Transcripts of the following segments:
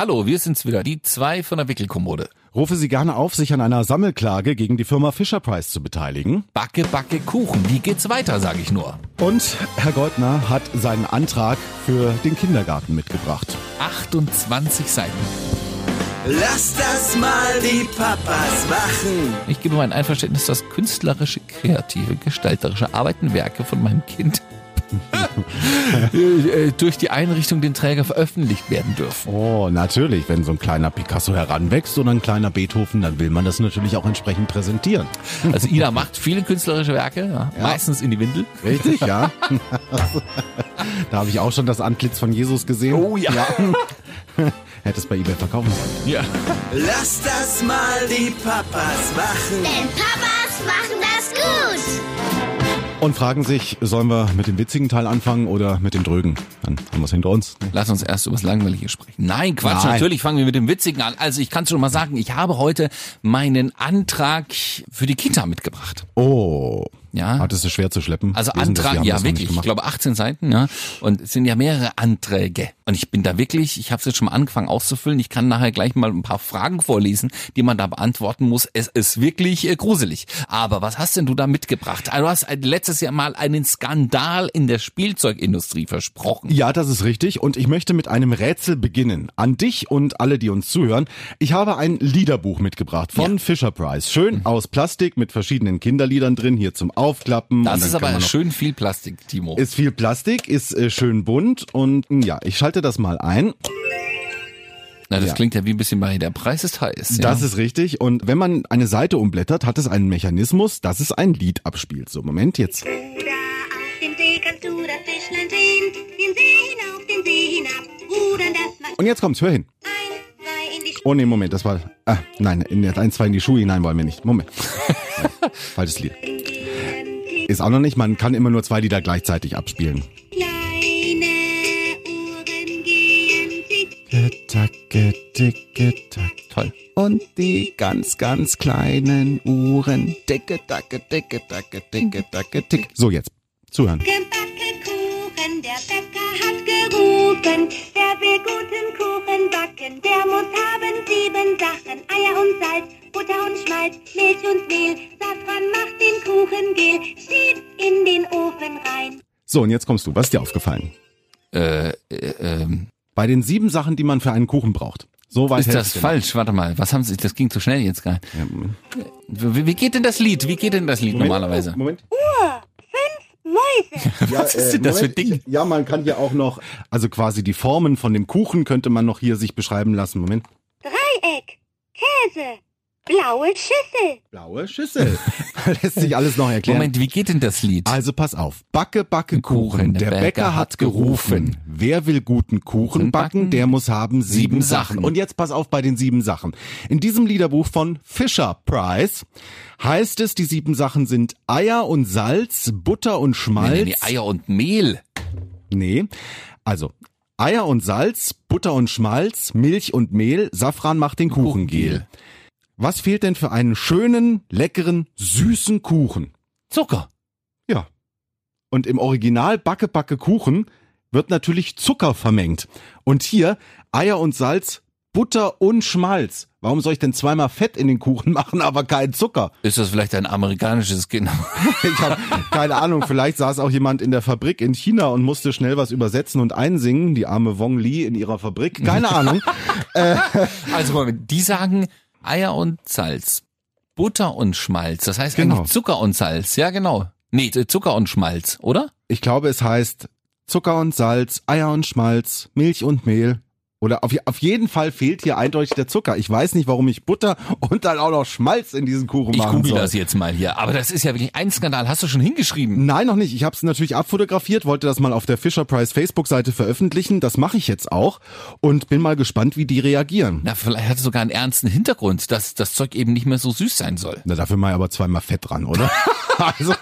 Hallo, wir sind's wieder, die zwei von der Wickelkommode. Rufe Sie gerne auf, sich an einer Sammelklage gegen die Firma Fisher Price zu beteiligen. Backe, backe Kuchen, wie geht's weiter, sage ich nur. Und Herr Goldner hat seinen Antrag für den Kindergarten mitgebracht. 28 Seiten. Lass das mal die Papas machen. Ich gebe mein Einverständnis, dass künstlerische, kreative, gestalterische Arbeiten, Werke von meinem Kind durch die Einrichtung den Träger veröffentlicht werden dürfen. Oh, natürlich. Wenn so ein kleiner Picasso heranwächst oder ein kleiner Beethoven, dann will man das natürlich auch entsprechend präsentieren. Also Ida macht viele künstlerische Werke, ja, meistens in die Windel. Richtig, ja. da habe ich auch schon das Antlitz von Jesus gesehen. Oh ja. Hätte es bei eBay verkaufen sollen. Ja. Lass das mal die Papas machen. Denn Papas machen das gut. Und fragen sich, sollen wir mit dem witzigen Teil anfangen oder mit dem drögen? Dann haben wir es hinter uns. Lass uns erst über das Langweilige sprechen. Nein, Quatsch, Nein. natürlich fangen wir mit dem Witzigen an. Also ich kann schon mal sagen, ich habe heute meinen Antrag für die Kita mitgebracht. Oh. Ja. Hattest du schwer zu schleppen? Also Antrag, ja wirklich, ich glaube 18 Seiten, ja. Und es sind ja mehrere Anträge. Und ich bin da wirklich, ich habe es jetzt schon mal angefangen auszufüllen. Ich kann nachher gleich mal ein paar Fragen vorlesen, die man da beantworten muss. Es ist wirklich äh, gruselig. Aber was hast denn du da mitgebracht? Also, Du hast äh, letztes Jahr mal einen Skandal in der Spielzeugindustrie versprochen. Ja, das ist richtig. Und ich möchte mit einem Rätsel beginnen. An dich und alle, die uns zuhören. Ich habe ein Liederbuch mitgebracht von Ja. Fisher Price. Schön aus Plastik mit verschiedenen Kinderliedern drin, hier zum Aufklappen. Das ist aber schön viel Plastik, Timo. Ist viel Plastik, ist äh, schön bunt und mh, ja, ich schalte das mal ein. Na, das ja. klingt ja wie ein bisschen bei Der Preis ist heiß. Ja? Das ist richtig. Und wenn man eine Seite umblättert, hat es einen Mechanismus, dass es ein Lied abspielt. So, Moment jetzt. Und jetzt kommt's, hör hin. Oh nee, Moment, das war. Ah, nein, in der 1, 2 in die Schuhe hinein wollen wir nicht. Moment. Falsches Lied. Ist auch noch nicht, man kann immer nur zwei Lieder gleichzeitig abspielen. Kleine Getacke, ticke, tack. Toll. Und die ganz, ganz kleinen Uhren. Ticke, tacke, ticke, tacke, ticke, tacke, tick. So, jetzt. Zuhören. Gebacke Kuchen, der Bäcker hat gerufen. Wer will guten Kuchen backen, der muss haben sieben Sachen. Eier und Salz, Butter und Schmalz, Milch und Mehl. Safran macht den Kuchen gel. Schieb in den Ofen rein. So, und jetzt kommst du. Was ist dir aufgefallen? Äh, äh, ähm, Bei den sieben Sachen, die man für einen Kuchen braucht. So weit ist das falsch? Warte mal, was haben Sie? Das ging zu schnell jetzt gerade. Ja, Moment. Wie, wie geht denn das Lied? Wie geht denn das Lied Moment. normalerweise? Moment. Mäuse. Was ist denn das für ein Ding? Ich, ja, man kann hier auch noch, also quasi die Formen von dem Kuchen könnte man noch hier sich beschreiben lassen. Moment. Dreieck. Käse. Blaue Schüssel. Blaue Schüssel. Lässt sich alles noch erklären. Moment, wie geht denn das Lied? Also pass auf. Backe, backe Kuchen. Kuchen, Der Bäcker hat gerufen. Wer will guten Kuchen backen, der muss haben sieben Sieben Sachen. Sachen. Und jetzt pass auf bei den sieben Sachen. In diesem Liederbuch von Fisher Price heißt es, die sieben Sachen sind Eier und Salz, Butter und Nee, Schmalz. nee, nee, Eier und Mehl. Nee. Also, Eier und Salz, Butter und Schmalz, Milch und Mehl, Safran macht den Kuchengel. Was fehlt denn für einen schönen, leckeren, süßen Kuchen? Zucker. Ja. Und im Original Backe Backe Kuchen wird natürlich Zucker vermengt. Und hier Eier und Salz, Butter und Schmalz. Warum soll ich denn zweimal Fett in den Kuchen machen, aber keinen Zucker? Ist das vielleicht ein amerikanisches Kind? Ich habe keine Ahnung, vielleicht saß auch jemand in der Fabrik in China und musste schnell was übersetzen und einsingen, die arme Wong Li in ihrer Fabrik. Keine Ahnung. Also Moment, die sagen Eier und Salz, Butter und Schmalz. Das heißt Genau. eigentlich Zucker und Salz. Ja, genau. Nee, Zucker und Schmalz, oder? Ich glaube, es heißt Zucker und Salz, Eier und Schmalz, Milch und Mehl. Oder auf, auf jeden Fall fehlt hier eindeutig der Zucker. Ich weiß nicht, warum ich Butter und dann auch noch Schmalz in diesen Kuchen Ich machen google soll. das jetzt mal hier. Aber das ist ja wirklich ein Skandal. Hast du schon hingeschrieben? Nein, noch nicht. Ich habe es natürlich abfotografiert, wollte das mal auf der Fisher Price Facebook-Seite veröffentlichen. Das mache ich jetzt auch und bin mal gespannt, wie die reagieren. Na, vielleicht hat es sogar einen ernsten Hintergrund, dass das Zeug eben nicht mehr so süß sein soll. Na, dafür mal aber zweimal Fett dran, oder? Also,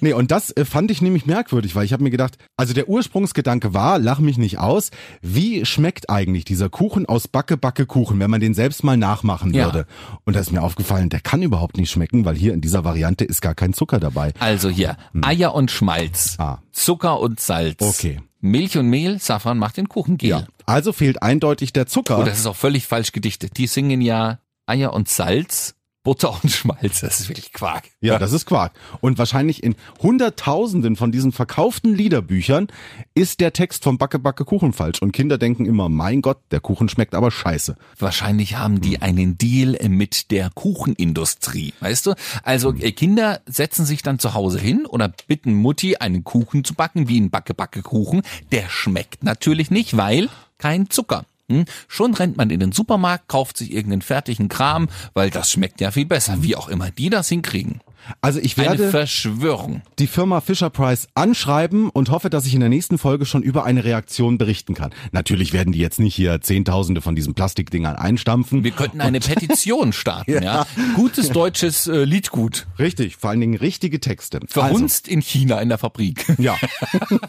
nee, und das äh, fand ich nämlich merkwürdig, weil ich habe mir gedacht, also der Ursprungsgedanke war, lach mich nicht aus, wie schmeckt eigentlich dieser Kuchen aus Backe, Backe, Kuchen, wenn man den selbst mal nachmachen Ja. würde? Und da ist mir aufgefallen, der kann überhaupt nicht schmecken, weil hier in dieser Variante ist gar kein Zucker dabei. Also hier, Eier und Schmalz, Hm. Ah. Zucker und Salz. Okay. Milch und Mehl, Safran macht den Kuchen gel. Also fehlt eindeutig der Zucker. Und das ist auch völlig falsch gedichtet. Die singen ja Eier und Salz, Butter und Schmalz. Das ist wirklich Quark. Ja, das ist Quark. Und wahrscheinlich in Hunderttausenden von diesen verkauften Liederbüchern ist der Text vom Backe Backe Kuchen falsch. Und Kinder denken immer, mein Gott, der Kuchen schmeckt aber scheiße. Wahrscheinlich haben die einen Deal mit der Kuchenindustrie, weißt du? Also äh, Kinder setzen sich dann zu Hause hin oder bitten Mutti, einen Kuchen zu backen, wie ein Backe-Backe-Kuchen. Der schmeckt natürlich nicht, weil kein Zucker. Hm? Schon rennt man in den Supermarkt, kauft sich irgendeinen fertigen Kram, weil das schmeckt ja viel besser, wie auch immer die das hinkriegen. Also ich Eine werde Verschwörung. die Firma Fisher Price anschreiben und hoffe, dass ich in der nächsten Folge schon über eine Reaktion berichten kann. Natürlich werden die jetzt nicht hier Zehntausende von diesen Plastikdingern einstampfen. Wir könnten eine Petition starten, ja. Gutes deutsches äh, Liedgut. Richtig, vor allen Dingen richtige Texte. Also, Verhunzt in China in der Fabrik. Ja.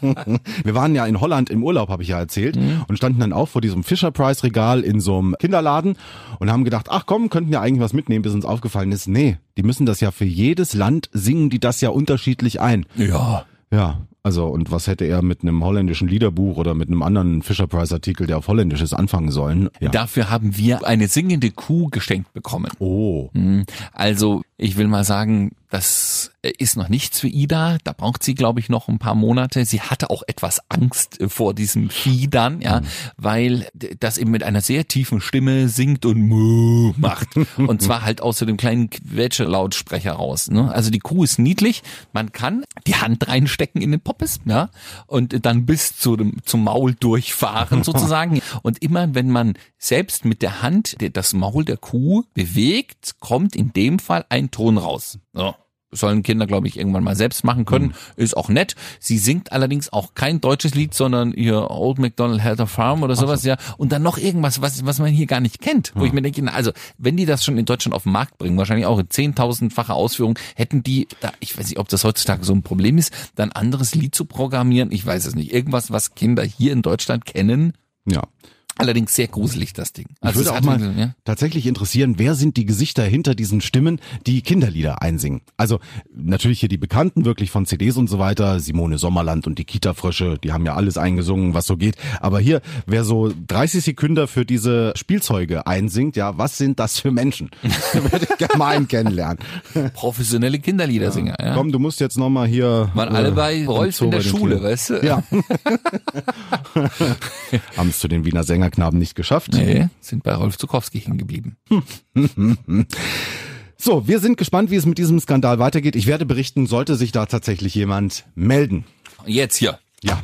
Wir waren ja in Holland im Urlaub, habe ich ja erzählt, und standen dann auch vor diesem Fisher Price Regal in so einem Kinderladen und haben gedacht, ach komm, könnten ja eigentlich was mitnehmen, bis uns aufgefallen ist, nee, die müssen das ja für jedes Land singen, die das ja unterschiedlich ein. Ja. Ja, also und was hätte er mit einem holländischen Liederbuch oder mit einem anderen Fisher Price Artikel, der auf Holländisch ist, anfangen sollen? Ja. Dafür haben wir eine singende Kuh geschenkt bekommen. Oh. Hm, Also, ich will mal sagen, das ist noch nichts für Ida. Da braucht sie, glaube ich, noch ein paar Monate. Sie hatte auch etwas Angst äh, vor diesem Vieh dann, ja, weil d- das eben mit einer sehr tiefen Stimme singt und Muh macht. Und zwar halt aus so dem kleinen Quetsche-Lautsprecher raus. Ne? Also die Kuh ist niedlich. Man kann die Hand reinstecken in den Poppes, ja, und dann bis zu dem, zum Maul durchfahren sozusagen. Und immer, wenn man selbst mit der Hand das Maul der Kuh bewegt, kommt in dem Fall ein Ton raus. So. Sollen Kinder, glaube ich, irgendwann mal selbst machen können. Ist auch nett. Sie singt allerdings auch kein deutsches Lied, sondern ihr Old MacDonald Had a Farm oder sowas, ja. Und dann noch irgendwas, was, was man hier gar nicht kennt. Wo ich mir denke, na, also, wenn die das schon in Deutschland auf den Markt bringen, wahrscheinlich auch in zehntausendfacher Ausführung, hätten die, da, ich weiß nicht, ob das heutzutage so ein Problem ist, dann anderes Lied zu programmieren. Ich weiß es nicht. Irgendwas, was Kinder hier in Deutschland kennen. Ja. Allerdings sehr gruselig, das Ding. Also würde es auch mal ja. tatsächlich interessieren, wer sind die Gesichter hinter diesen Stimmen, die Kinderlieder einsingen? Also natürlich hier die Bekannten wirklich von CDs und so weiter, Simone Sommerland und die Kita-Frösche, die haben ja alles eingesungen, was so geht. Aber hier, wer so 30 Sekunden für diese Spielzeuge einsingt, ja, was sind das für Menschen? Würde ich gerne mal einen kennenlernen. professionelle Kinderliedersinger. Ja. Komm, du musst jetzt nochmal hier... Waren äh, alle bei Rolf in der Schule, weißt du? Ja. haben es zu den Wiener Sängerknaben nicht geschafft. Nee, sind bei Rolf Zukowski hängen geblieben. So, wir sind gespannt, wie es mit diesem Skandal weitergeht. Ich werde berichten, sollte sich da tatsächlich jemand melden. Jetzt hier, Ja.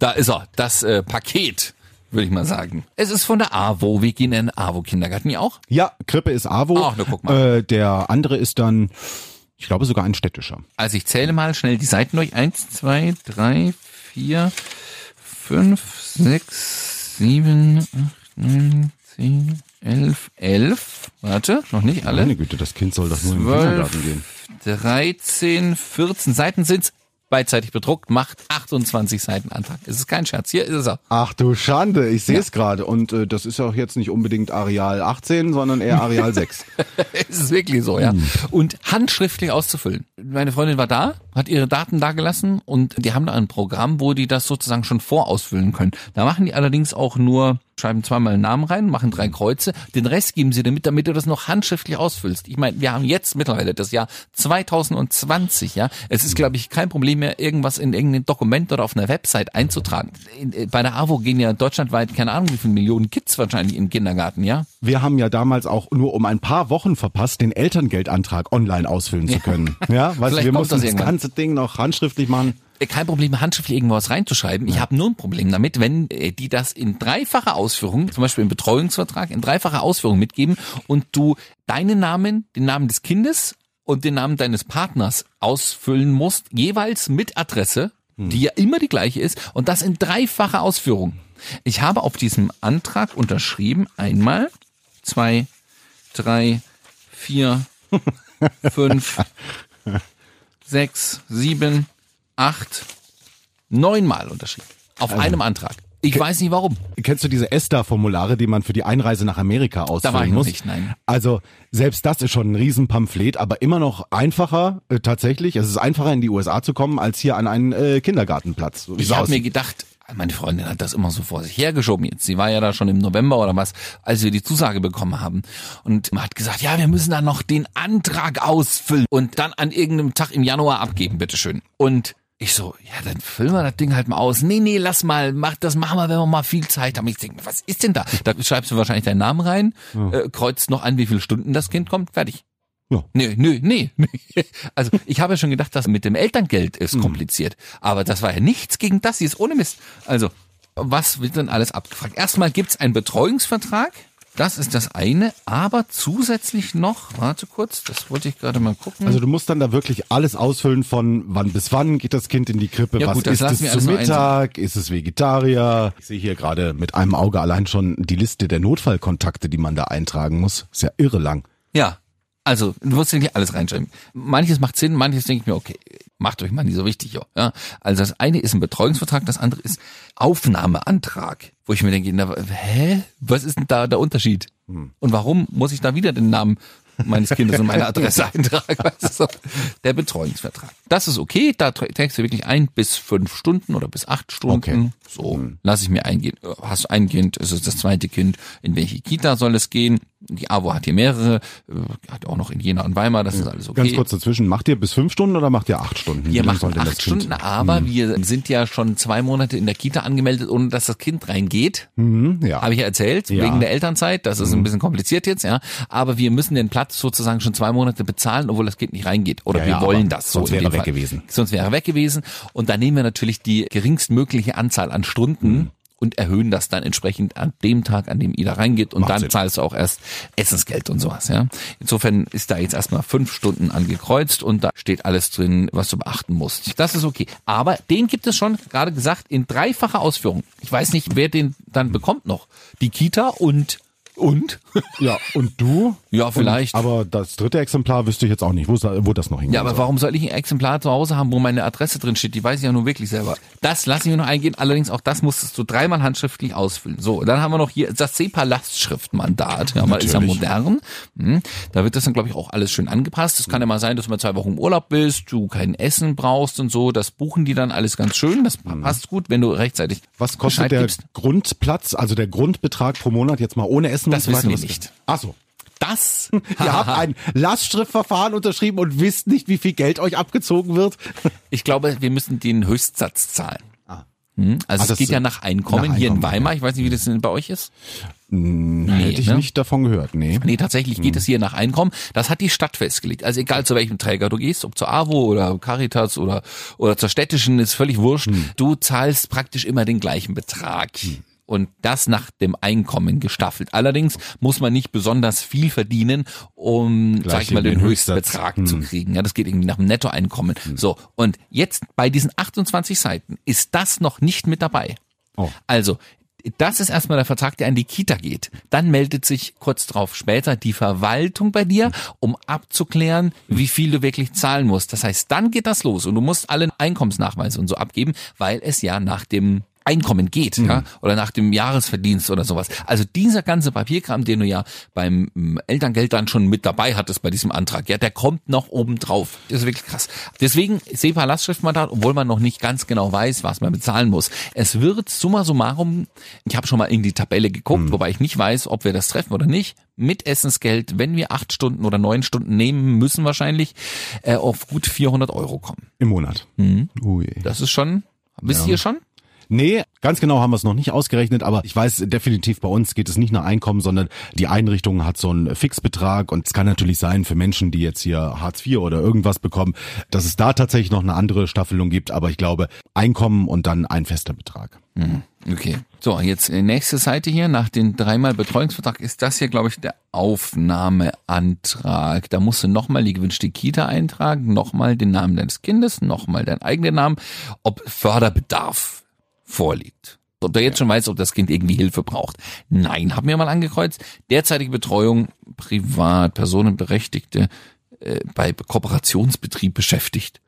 da ist er, das äh, Paket, würde ich mal sagen. Es ist von der AWO. Wir gehen in den AWO-Kindergarten ja auch. Ja, Krippe ist AWO. Ach, na, guck mal. Äh, der andere ist dann, ich glaube sogar ein städtischer. Also ich zähle mal schnell die Seiten durch. Eins, zwei, drei, vier, fünf, sechs, sieben, acht, neun, zehn, elf, elf. Warte, noch nicht alle. Meine Güte, das Kind soll doch nur in den Kindergarten gehen. 13, 14 Seiten sind's. Beidseitig bedruckt, macht 28 Seiten Antrag. Es ist kein Scherz. Hier ist er. Ach du Schande, ich sehe es gerade. Und äh, das ist ja auch jetzt nicht unbedingt Areal 18, sondern eher Areal 6. Es ist wirklich so, ja. Und handschriftlich auszufüllen. Meine Freundin war da, hat ihre Daten da gelassen und die haben da ein Programm, wo die das sozusagen schon vorausfüllen können. Da machen die allerdings auch nur, schreiben zweimal einen Namen rein, machen drei Kreuze, den Rest geben sie damit, damit du das noch handschriftlich ausfüllst. Ich meine, wir haben jetzt mittlerweile das Jahr 2020, ja. Es ist, glaube ich, kein Problem mehr, irgendwas in irgendein Dokument oder auf einer Website einzutragen. In, äh, bei der AWO gehen ja deutschlandweit, keine Ahnung, wie viele Millionen Kids wahrscheinlich in den Kindergarten, ja. Wir haben ja damals auch nur um ein paar Wochen verpasst, den Elterngeldantrag online ausfüllen zu können. Ja, du, Vielleicht wir mussten das das, ganze Ding noch handschriftlich machen. Kein Problem, handschriftlich irgendwas reinzuschreiben. Ich habe nur ein Problem damit, wenn äh, die das in dreifacher Ausführung, zum Beispiel im Betreuungsvertrag, in dreifacher Ausführung mitgeben und du deinen Namen, den Namen des Kindes und den Namen deines Partners ausfüllen musst, jeweils mit Adresse, die ja immer die gleiche ist, und das in dreifacher Ausführung. Ich habe auf diesem Antrag unterschrieben, einmal, zwei, drei, vier, fünf, sechs, sieben, acht, neunmal unterschrieben. Auf Also, einem Antrag. Ich weiß nicht warum. Kennst du diese ESTA-Formulare, die man für die Einreise nach Amerika ausfüllen war ich noch muss? nicht, nein. Also selbst das ist schon ein Riesenpamphlet, aber immer noch einfacher äh, tatsächlich. Es ist einfacher in die USA zu kommen als hier an einen äh, Kindergartenplatz. So Ich habe mir gedacht, meine Freundin hat das immer so vor sich hergeschoben jetzt. Sie war ja da schon im November oder was, als wir die Zusage bekommen haben. Und man hat gesagt, ja, wir müssen dann noch den Antrag ausfüllen und dann an irgendeinem Tag im Januar abgeben, bitteschön. Und ich so, ja, dann füllen wir das Ding halt mal aus. Nee, nee, lass mal, mach das machen wir, wenn wir mal viel Zeit haben. Ich denke, was ist denn da? Da schreibst du wahrscheinlich deinen Namen rein, äh, kreuzt noch an, wie viele Stunden das Kind kommt, fertig. Ja. Nö, nö, nee, nee. Also ich habe ja schon gedacht, das mit dem Elterngeld ist kompliziert. Aber das war ja nichts gegen das, sie ist ohne Mist. Also, was wird denn alles abgefragt? Erstmal gibt's einen Betreuungsvertrag. Das ist das eine, aber zusätzlich noch, warte kurz, das wollte ich gerade mal gucken. Also du musst dann da wirklich alles ausfüllen von wann bis wann geht das Kind in die Krippe, Ja, was gut, das ist es zu Mittag, ist es Vegetarier. Ich sehe hier gerade mit einem Auge allein schon die Liste der Notfallkontakte, die man da eintragen muss. Ist ja irre lang. Ja, also du musst ja nicht alles reinschreiben. Manches macht Sinn, manches denke ich mir, okay, macht euch mal nicht so wichtig. Ja. ja. Also das eine ist ein Betreuungsvertrag, das andere ist Aufnahmeantrag, wo ich mir denke, na, hä, was ist denn da der Unterschied? Und warum muss ich da wieder den Namen meines Kindes und meine Adresse eintragen? Weißt du, so. Der Betreuungsvertrag. Das ist okay, da trä- trägst du wirklich ein bis fünf Stunden oder bis acht Stunden. Okay. So, lass ich mir eingehen. Hast du ein Kind, ist es das zweite Kind, in welche Kita soll es gehen? Die AWO hat hier mehrere, äh, hat auch noch in Jena und Weimar, das ist alles okay. Ganz kurz dazwischen, macht ihr bis fünf Stunden oder macht ihr acht Stunden? Wir machen acht das Kind- Stunden, aber wir sind ja schon zwei Monate in der Kita angemeldet, ohne dass das Kind reingeht. Mhm, ja. Habe ich ja erzählt, Ja. Mhm. wegen der Elternzeit. Das ist ein bisschen kompliziert jetzt, ja. Aber wir müssen den Platz sozusagen schon zwei Monate bezahlen, obwohl das Kind nicht reingeht. Oder Ja, wir ja, wollen das so. sonst wäre er weg Fall. gewesen. Sonst wäre er weg gewesen. Und da nehmen wir natürlich die geringstmögliche Anzahl an Stunden. Mhm. Und erhöhen das dann entsprechend an dem Tag, an dem Ida reingeht. Und Macht dann Sinn. zahlst du auch erst Essensgeld und sowas, ja. Insofern ist da jetzt erstmal fünf Stunden angekreuzt und da steht alles drin, was du beachten musst. Das ist okay. Aber den gibt es schon, gerade gesagt, in dreifacher Ausführung. Ich weiß nicht, wer den dann bekommt noch. Die Kita und, und? Ja, und du? Ja, vielleicht. Und, aber das dritte Exemplar wüsste ich jetzt auch nicht, wo, wo das noch hingeht. Ja, aber warum soll ich ein Exemplar zu Hause haben, wo meine Adresse drin steht? Die weiß ich ja nun wirklich selber. Das lasse ich mir noch eingehen. Allerdings auch das musstest du dreimal handschriftlich ausfüllen. So, dann haben wir noch hier das SEPA-Lastschriftmandat. Ja, mal ist ja modern. Hm. Da wird das dann, glaube ich, auch alles schön angepasst. Es kann ja mal sein, dass du mal zwei Wochen im Urlaub bist, du kein Essen brauchst und so. Das buchen die dann alles ganz schön. Das passt gut, wenn du rechtzeitig Was kostet Bescheid der gibst. Grundplatz, also der Grundbetrag pro Monat jetzt mal ohne Essen? Das und so weiter? Nicht. Ach so. Das, Ihr habt ein Lastschriftverfahren unterschrieben und wisst nicht, wie viel Geld euch abgezogen wird. ich glaube, wir müssen den Höchstsatz zahlen. Hm? Also Ah, es das- geht ja nach Einkommen, nach hier in Weimar. Ich weiß nicht, wie das denn bei euch ist. Hätte ich ne? nicht davon gehört, nee. Nee, tatsächlich geht es hier nach Einkommen. Das hat die Stadt festgelegt. Also egal zu welchem Träger du gehst, ob zur AWO oder Caritas oder, oder zur städtischen, ist völlig wurscht. Du zahlst praktisch immer den gleichen Betrag. Und das nach dem Einkommen gestaffelt. Allerdings muss man nicht besonders viel verdienen, um, Gleich sag ich mal, den den. Höchstbetrag zu kriegen. Ja, das geht irgendwie nach dem Nettoeinkommen. So. Und jetzt bei diesen 28 Seiten ist das noch nicht mit dabei. Oh. Also, das ist erstmal der Vertrag, der an die Kita geht. Dann meldet sich kurz drauf später die Verwaltung bei dir, um abzuklären, wie viel du wirklich zahlen musst. Das heißt, dann geht das los und du musst alle Einkommensnachweise und so abgeben, weil es ja nach dem Einkommen geht, ja, oder nach dem Jahresverdienst oder sowas. Also dieser ganze Papierkram, den du ja beim ähm, Elterngeld dann schon mit dabei hattest bei diesem Antrag, ja, der kommt noch oben drauf. Das ist wirklich krass. Deswegen SEPA-Lastschriftmandat, obwohl man noch nicht ganz genau weiß, was man bezahlen muss. Es wird summa summarum, ich habe schon mal in die Tabelle geguckt, wobei ich nicht weiß, ob wir das treffen oder nicht, mit Essensgeld, wenn wir acht Stunden oder neun Stunden nehmen müssen wahrscheinlich, äh, auf gut 400 Euro kommen. Im Monat. Mhm. Ui. Das ist schon, wisst ihr schon? Nee, ganz genau haben wir es noch nicht ausgerechnet, aber ich weiß definitiv, bei uns geht es nicht nach Einkommen, sondern die Einrichtung hat so einen Fixbetrag und es kann natürlich sein für Menschen, die jetzt hier Hartz IV oder irgendwas bekommen, dass es da tatsächlich noch eine andere Staffelung gibt, aber ich glaube Einkommen und dann ein fester Betrag. Okay. So, jetzt äh, nächste Seite hier. Nach den dreimal Betreuungsvertrag ist das hier, glaube ich, der Aufnahmeantrag. Da musst du nochmal die gewünschte Kita eintragen, nochmal den Namen deines Kindes, nochmal deinen eigenen Namen, ob Förderbedarf vorliegt. Ob du jetzt schon weißt, ob das Kind irgendwie Hilfe braucht. Nein, hab mir mal angekreuzt. Derzeitige Betreuung, privat, Personenberechtigte, äh, bei Kooperationsbetrieb beschäftigt.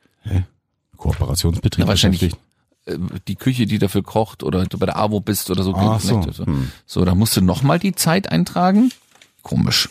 Kooperationsbetrieb. Na, wahrscheinlich beschäftigt. äh, die Küche, die dafür kocht oder du bei der AWO bist oder so. Ach So. hm. so, da musst du nochmal die Zeit eintragen. Komisch.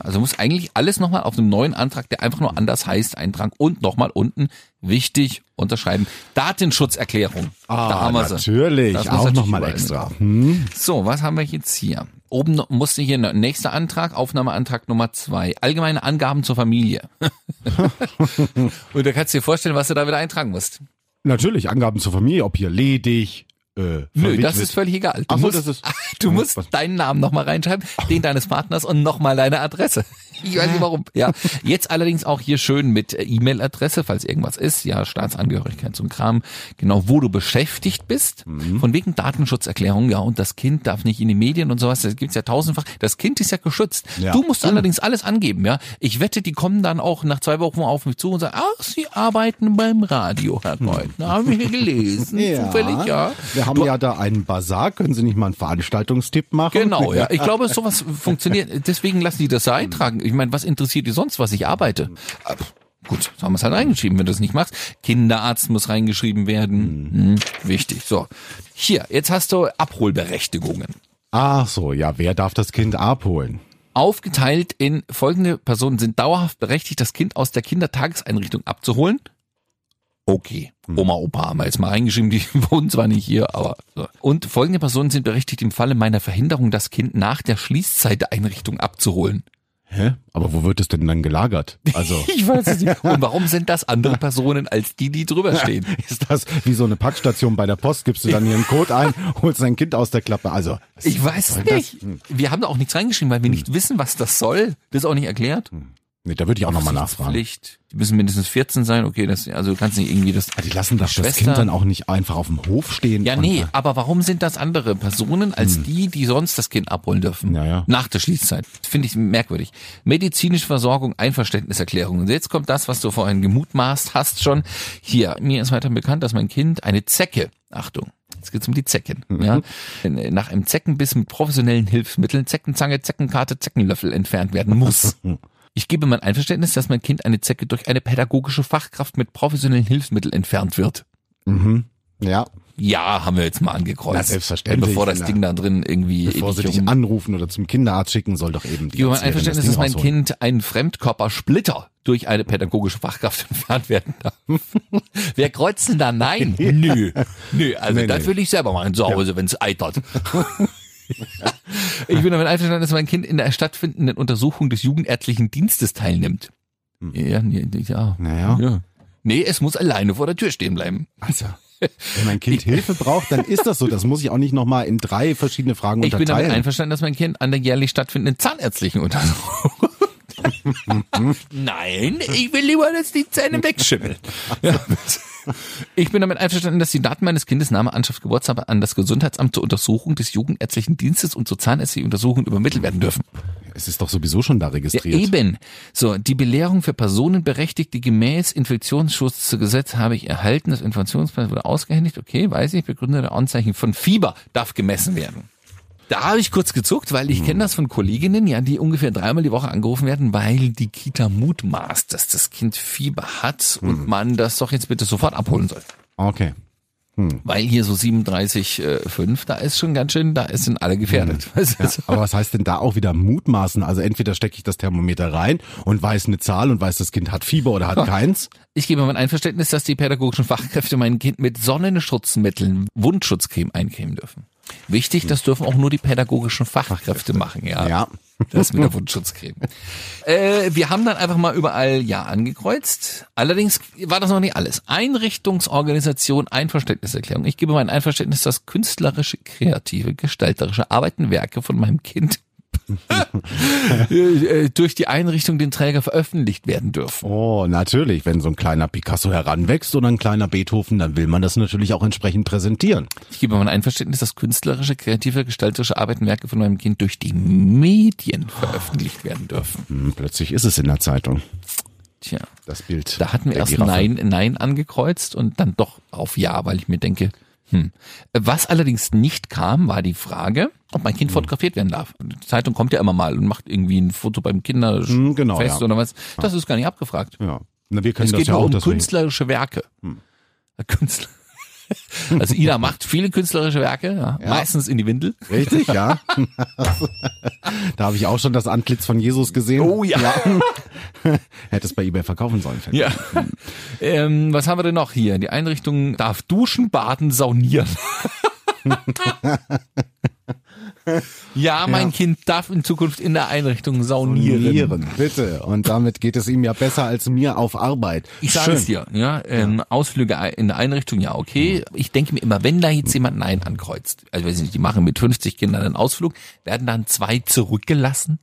Also muss eigentlich alles nochmal auf einem neuen Antrag, der einfach nur anders heißt, eintragen und nochmal unten wichtig unterschreiben. Datenschutzerklärung. da haben wir sie. Ah, natürlich, muss auch nochmal extra. Hm? So, was haben wir jetzt hier? Oben musste hier ne- nächster Antrag, Aufnahmeantrag Nummer zwei. Allgemeine Angaben zur Familie. Und da kannst du dir vorstellen, was du da wieder eintragen musst. Natürlich, Angaben zur Familie, ob hier ledig, äh, Nö, das ist völlig egal. Du Ach so, musst, das ist- du musst Was? deinen Namen nochmal reinschreiben, den deines Partners und nochmal deine Adresse. Ich weiß nicht warum. Ja, jetzt allerdings auch hier schön mit äh, E-Mail-Adresse, falls irgendwas ist. Ja, Staatsangehörigkeit zum Kram. Genau, wo du beschäftigt bist. Mhm. Von wegen Datenschutzerklärung. Ja, und das Kind darf nicht in die Medien und sowas. Das gibt's ja tausendfach. Das Kind ist ja geschützt. Ja. Du musst allerdings alles angeben. Ja, ich wette, die kommen dann auch nach zwei Wochen auf mich zu und sagen, ach, sie arbeiten beim Radio, Herr Neut. Da habe ich gelesen. Zufällig, ja. Wir haben ja da einen Bazar. Können Sie nicht mal einen Veranstaltungstipp machen? Genau, ja. Ich glaube, sowas funktioniert. Deswegen lassen die das da eintragen. Ich meine, was interessiert die sonst, was ich arbeite? Aber Gut, so haben wir es halt reingeschrieben, wenn du das nicht machst. Kinderarzt muss reingeschrieben werden. Hm, wichtig. So. Hier, jetzt hast du Abholberechtigungen. Ach so, ja, wer darf das Kind abholen? Aufgeteilt in folgende Personen sind dauerhaft berechtigt, das Kind aus der Kindertageseinrichtung abzuholen. Okay. Oma, Opa haben wir jetzt mal reingeschrieben, die wohnen zwar nicht hier, aber so. Und folgende Personen sind berechtigt, im Falle meiner Verhinderung das Kind nach der Schließzeit der Einrichtung abzuholen. Hä? Aber wo wird es denn dann gelagert? Also, Ich weiß es nicht. Und warum sind das andere Personen als die, die drüber stehen? ist das wie so eine Packstation bei der Post? Gibst du dann ihren Code ein, holst dein Kind aus der Klappe? Also, Ich weiß es soll das- nicht. Wir haben da auch nichts reingeschrieben, weil wir nicht wissen, was das soll. Das ist auch nicht erklärt. Nee, da würde ich auch nochmal nachfragen. Pflicht. Die müssen mindestens 14 sein. Okay, das, also du kannst nicht irgendwie das. Die lassen das, das Kind dann auch nicht einfach auf dem Hof stehen. Ja, nee, aber warum sind das andere Personen als die, die sonst das Kind abholen dürfen? Hm. Ja, ja. Nach der Schließzeit. Finde ich merkwürdig. Medizinische Versorgung, Einverständniserklärung. Und jetzt kommt das, was du vorhin gemutmaßt hast schon. Hier, mir ist weiter bekannt, dass mein Kind eine Zecke, Achtung, Jetzt geht's um die Zecken. Mhm. Ja. Nach einem Zeckenbiss mit professionellen Hilfsmitteln, Zeckenzange, Zeckenkarte, Zeckenlöffel entfernt werden muss. Ich gebe mein Einverständnis, dass mein Kind eine Zecke durch eine pädagogische Fachkraft mit professionellen Hilfsmitteln entfernt wird. Mhm. Ja, Ja, haben wir jetzt mal angekreuzt. Na, selbstverständlich, Bevor das na. Ding da drin irgendwie bevor sie dich anrufen oder zum Kinderarzt schicken, soll doch eben die Ich gebe mein Einverständnis, das dass mein rausholen. Kind einen Fremdkörpersplitter durch eine pädagogische Fachkraft entfernt werden darf. Wer kreuzt denn da nein? Nö. Nö, also Nee, das nee. will ich selber machen zu Hause, wenn es eitert. ich bin damit einverstanden, dass mein Kind in der stattfindenden Untersuchung des Jugendärztlichen Dienstes teilnimmt. Ja, nee, ja. Hm. Naja. ja. Nee, es muss alleine vor der Tür stehen bleiben. Also, wenn mein Kind Hilfe braucht, dann ist das so. Das muss ich auch nicht nochmal in drei verschiedene Fragen Ich bin damit unterteilen. einverstanden, dass mein Kind an der jährlich stattfindenden zahnärztlichen Untersuchung. Nein, ich will lieber, dass die Zähne wegschimmeln. Ja. Ich bin damit einverstanden, dass die Daten meines Kindes, Name, Anschrift, Geburtstag an das Gesundheitsamt zur Untersuchung des Jugendärztlichen Dienstes und zur zahnärztlichen Untersuchung übermittelt werden dürfen. es ist doch sowieso schon da Ja, registriert. eben. So, die Belehrung für Personenberechtigte gemäß Infektionsschutzgesetz habe ich erhalten. Das Informationsplan wurde ausgehändigt. Okay, weiß ich. Begründete Anzeichen von Fieber darf gemessen werden. Da habe ich kurz gezuckt, weil ich kenne das von Kolleginnen, ja, die ungefähr dreimal die Woche angerufen werden, weil die Kita mutmaßt, dass das Kind Fieber hat und man das doch jetzt bitte sofort abholen soll. Okay. Weil hier so 37,5, da ist schon ganz schön, da sind alle gefährdet. Du, so. Aber was heißt denn da auch wieder mutmaßen? Also entweder stecke ich das Thermometer rein und weiß eine Zahl und weiß, das Kind hat Fieber oder hat keins. Ich gebe mein Einverständnis, dass die pädagogischen Fachkräfte mein Kind mit Sonnenschutzmitteln Wundschutzcreme eincremen dürfen. Wichtig, das dürfen auch nur die pädagogischen Fachkräfte machen, ja. Ja. Das mit der Wundschutzcreme. äh, wir haben dann einfach mal überall Ja angekreuzt. Allerdings war das noch nicht alles. Einrichtungsorganisation, Einverständniserklärung. Ich gebe mein Einverständnis, dass künstlerische, kreative, gestalterische Arbeiten, Werke von meinem Kind durch die Einrichtung den Träger veröffentlicht werden dürfen. Oh, natürlich. Wenn so ein kleiner Picasso heranwächst oder ein kleiner Beethoven, dann will man das natürlich auch entsprechend präsentieren. Ich gebe mein Einverständnis, dass künstlerische, kreative, gestalterische Arbeiten, Werke von meinem Kind durch die Medien veröffentlicht werden dürfen. Hm, plötzlich ist es in der Zeitung. Tja, Das Bild. da hatten wir erst Giraffe. Nein, Nein angekreuzt und dann doch auf Ja, weil ich mir denke, Was allerdings nicht kam, war die Frage, ob mein Kind fotografiert werden darf. Die Zeitung kommt ja immer mal und macht irgendwie ein Foto beim Kinderfest Hm, genau, ja. oder was. Das ist gar nicht abgefragt. Ja. Na, wir können Es das geht ja nur auch um künstlerische Werke. Künstler. Also Ida macht viele künstlerische Werke, ja, meistens in die Windel. Richtig, ja. da habe ich auch schon das Antlitz von Jesus gesehen. Oh ja. Hätte es bei eBay verkaufen sollen. Ja. Ähm, was haben wir denn noch hier? Die Einrichtung darf duschen, baden, saunieren. Ja, mein Kind darf in Zukunft in der Einrichtung saunieren. Nieren, bitte. Und damit geht es ihm ja besser als mir auf Arbeit. Ich sage es dir, ja, ähm, Ausflüge in der Einrichtung, ja, okay. Ich denke mir immer, wenn da jetzt jemand Nein ankreuzt, also weiß ich nicht, die machen mit 50 Kindern einen Ausflug, werden dann zwei zurückgelassen?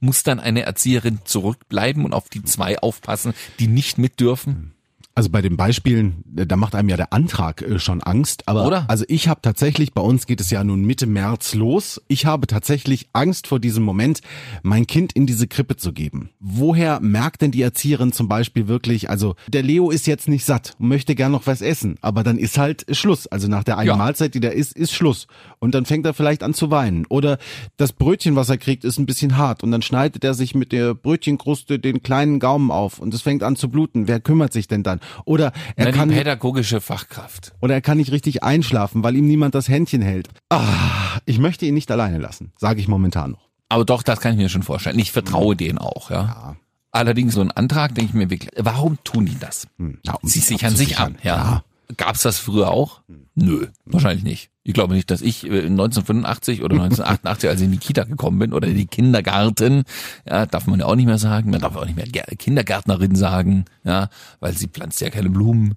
Muss dann eine Erzieherin zurückbleiben und auf die zwei aufpassen, die nicht mit dürfen? Also bei den Beispielen, äh, da macht einem ja der Antrag äh, schon Angst. Aber Oder? also ich habe tatsächlich, bei uns geht es ja nun Mitte März los. Ich habe tatsächlich Angst vor diesem Moment, mein Kind in diese Krippe zu geben. Woher merkt denn die Erzieherin zum Beispiel wirklich, also der Leo ist jetzt nicht satt und möchte gern noch was essen, aber dann ist halt Schluss. Also nach der einen Ja. Mahlzeit, die der isst, ist Schluss. Und dann fängt er vielleicht an zu weinen. Oder das Brötchen, was er kriegt, ist ein bisschen hart. Und dann schneidet er sich mit der Brötchenkruste den kleinen Gaumen auf und es fängt an zu bluten. Wer kümmert sich denn dann? Oder er Na, kann die pädagogische Fachkraft. oder er kann nicht richtig einschlafen, weil ihm niemand das Händchen hält. Ah, ich möchte ihn nicht alleine lassen, sage ich momentan noch. Aber doch, das kann ich mir schon vorstellen. Ich vertraue denen auch, ja. Allerdings so ein Antrag, denke ich mir wirklich, warum tun die das? Hm, ja, um Sie sich sichern sich an, ja. Ja. Gab's das früher auch? Nö, wahrscheinlich nicht. Ich glaube nicht, dass ich äh, 1985 oder 1988, als ich in die Kita gekommen bin oder in die Kindergarten, ja, darf man ja auch nicht mehr sagen, man darf auch nicht mehr Kindergärtnerin sagen, ja, weil sie pflanzt ja keine Blumen.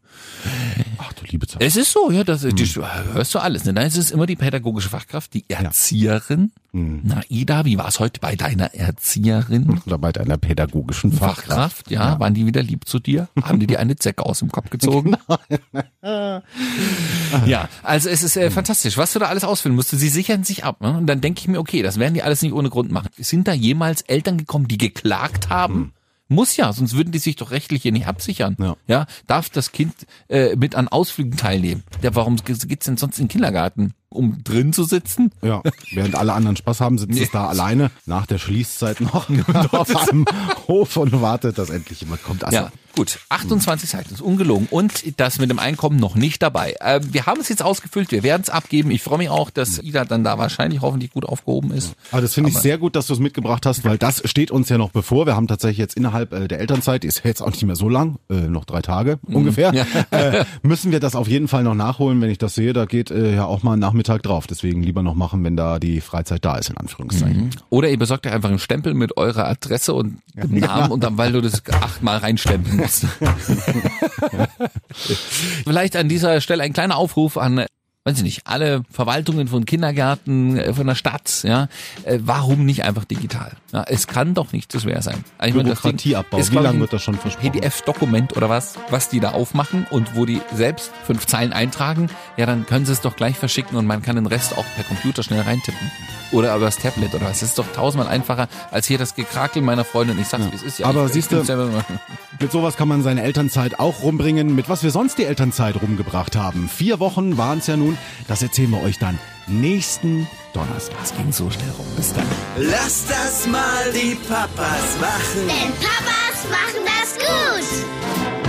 Ach du liebe Zeit. Es ist so, ja, das Hm. die, hörst du alles. Ne? Nein, es ist immer die pädagogische Fachkraft, die Erzieherin. Hm. Na, Ida, wie war's heute bei deiner Erzieherin? Oder bei deiner pädagogischen Fachkraft. Fachkraft, ja, waren die wieder lieb zu dir? Haben die dir eine Zecke aus dem Kopf gezogen? ja, also es ist äh, fantastisch, was du da alles ausfüllen musst. Sie sichern sich ab. Ne? Und dann denke ich mir, okay, das werden die alles nicht ohne Grund machen. Sind da jemals Eltern gekommen, die geklagt haben? Muss ja, sonst würden die sich doch rechtlich hier nicht absichern. Ja. ja darf das Kind äh, mit an Ausflügen teilnehmen? Ja, warum geht's denn sonst in den Kindergarten? Um drin zu sitzen? Ja, während alle anderen Spaß haben, sitzt es da alleine nach der Schließzeit noch auf einem Hof und wartet, dass endlich jemand kommt. Also, Ja, gut. 28 Seiten ist ungelogen. Und das mit dem Einkommen noch nicht dabei. Äh, wir haben es jetzt ausgefüllt, wir werden es abgeben. Ich freue mich auch, dass Ida dann da wahrscheinlich hoffentlich gut aufgehoben ist. Aber das finde ich sehr gut, dass du es mitgebracht hast, weil das steht uns ja noch bevor. Wir haben tatsächlich jetzt innerhalb äh, der Elternzeit, die ist ja jetzt auch nicht mehr so lang, äh, noch drei Tage ungefähr, äh, müssen wir das auf jeden Fall noch nachholen. Wenn ich das sehe, da geht äh, ja auch mal ein Nachmittag drauf. Deswegen lieber noch machen, wenn da die Freizeit da ist, in Anführungszeichen. Oder ihr besorgt euch einfach einen Stempel mit eurer Adresse und dem Namen und dann, weil du das achtmal reinstempeln musst. Vielleicht an dieser Stelle ein kleiner Aufruf an weiß ich nicht, alle Verwaltungen von Kindergärten, äh, von der Stadt, ja, äh, warum nicht einfach digital? Ja, es kann doch nicht so schwer sein. Also ich Bürokratieabbau, wie lange wird das schon versprochen? PDF-Dokument oder was, was die da aufmachen und wo die selbst fünf Zeilen eintragen, ja, dann können sie es doch gleich verschicken und man kann den Rest auch per Computer schnell reintippen. Oder über das Tablet oder was. Das ist doch tausendmal einfacher als hier das Gekrakel meiner Freundin. Ich sag's, wie es ist. Ja, Aber ich, siehst du-. Mit sowas kann man seine Elternzeit auch rumbringen, mit was wir sonst die Elternzeit rumgebracht haben. Vier Wochen waren es ja nun. Das erzählen wir euch dann nächsten Donnerstag. Es ging so schnell rum. Bis dann. Lass das mal die Papas machen. Denn Papas machen das gut.